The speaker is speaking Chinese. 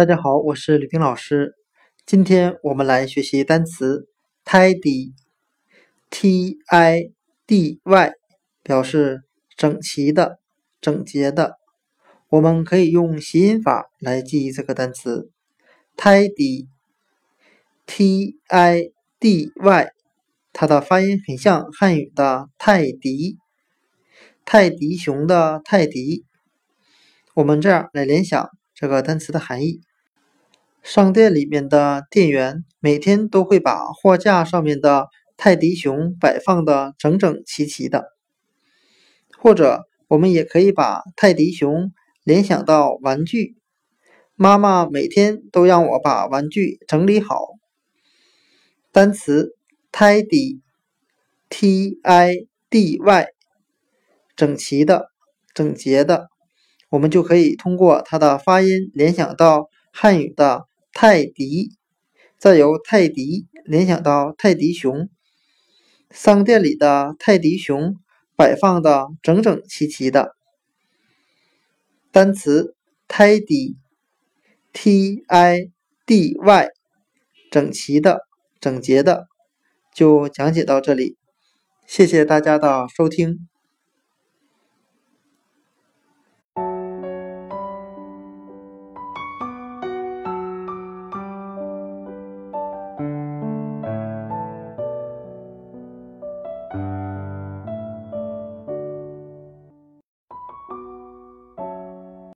大家好，我是吕冰老师。今天我们来学习单词 tidy，t i d y，表示整齐的、整洁的。我们可以用谐音法来记忆这个单词 tidy，t i d y，它的发音很像汉语的泰迪，泰迪熊的泰迪。我们这样来联想。这个单词的含义：商店里面的店员每天都会把货架上面的泰迪熊摆放的整整齐齐的。或者，我们也可以把泰迪熊联想到玩具，妈妈每天都让我把玩具整理好。单词 tidy，t i d y，整齐的，整洁的。我们就可以通过它的发音联想到汉语的泰迪，再由泰迪联想到泰迪熊。商店里的泰迪熊摆放的整整齐齐的。单词 tidy，t i d y，整齐的、整洁的，就讲解到这里。谢谢大家的收听。